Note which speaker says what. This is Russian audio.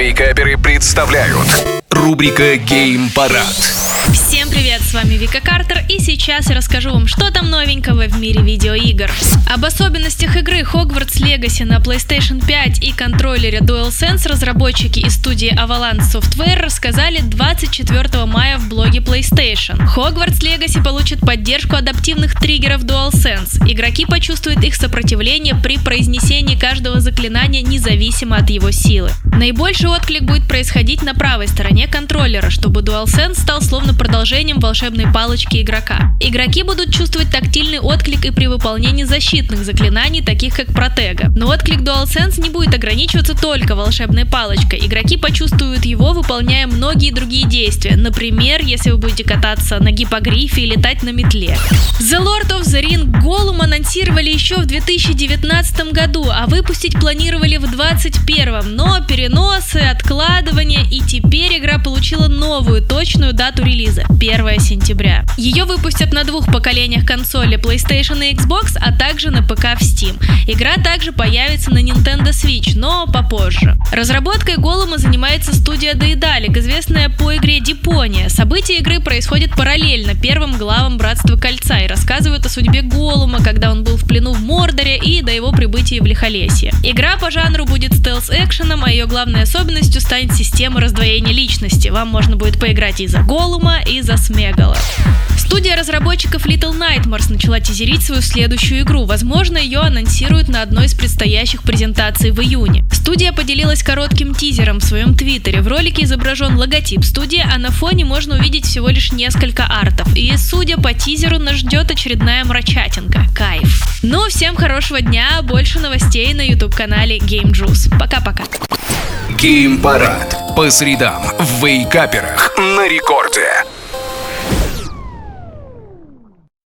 Speaker 1: Вейкаперы представляют рубрика Гейм Парад.
Speaker 2: Привет, с вами Вика Картер, и сейчас я расскажу вам, что там новенького в мире видеоигр. Об особенностях игры Hogwarts Legacy на PlayStation 5 и контроллере DualSense разработчики из студии Avalanche Software рассказали 24 мая в блоге PlayStation. Hogwarts Legacy получит поддержку адаптивных триггеров DualSense. Игроки почувствуют их сопротивление при произнесении каждого заклинания независимо от его силы. Наибольший отклик будет происходить на правой стороне контроллера, чтобы DualSense стал словно продолжением волшебной палочки игрока. Игроки будут чувствовать тактильный отклик и при выполнении защитных заклинаний, таких как Протега. Но отклик DualSense не будет ограничиваться только волшебной палочкой. Игроки почувствуют его, выполняя многие другие действия. Например, если вы будете кататься на гипогрифе и летать на метле. The Lord of the Ring Gollum анонсировали еще в 2019 году, а выпустить планировали в 2021, но переносы, откладывания и теперь игра получила новую точную дату релиза – 1 сентября. Ее выпустят на двух поколениях консоли PlayStation и Xbox, а также на ПК в Steam. Игра также появится на Nintendo Switch, но попозже. Разработкой Голума занимается студия Daedalic, известная по игре Дипония. События игры происходят параллельно первым главам Братства Кольца и рассказывают о судьбе Голума, когда он был в плену в Мордоре и до его прибытия в Лихолесье. Игра по жанру будет стелс-экшеном, а ее главной особенностью станет система раздвоения личности. Вам можно будет поиграть и за Голума, и за Смегала. Студия разработчиков Little Nightmares начала тизерить свою следующую игру. Возможно, ее анонсируют на одной из предстоящих презентаций в июне. Студия поделилась коротким тизером в своем твиттере. В ролике изображен логотип студии, а на фоне можно увидеть всего лишь несколько артов. И судя по тизеру, нас ждет очередная мрачатинка. Кайф. Ну, всем хорошего дня, больше новостей на YouTube-канале Game Juice. Пока-пока.
Speaker 1: Гейм Парад. По средам в Вейкаперах на рекорде.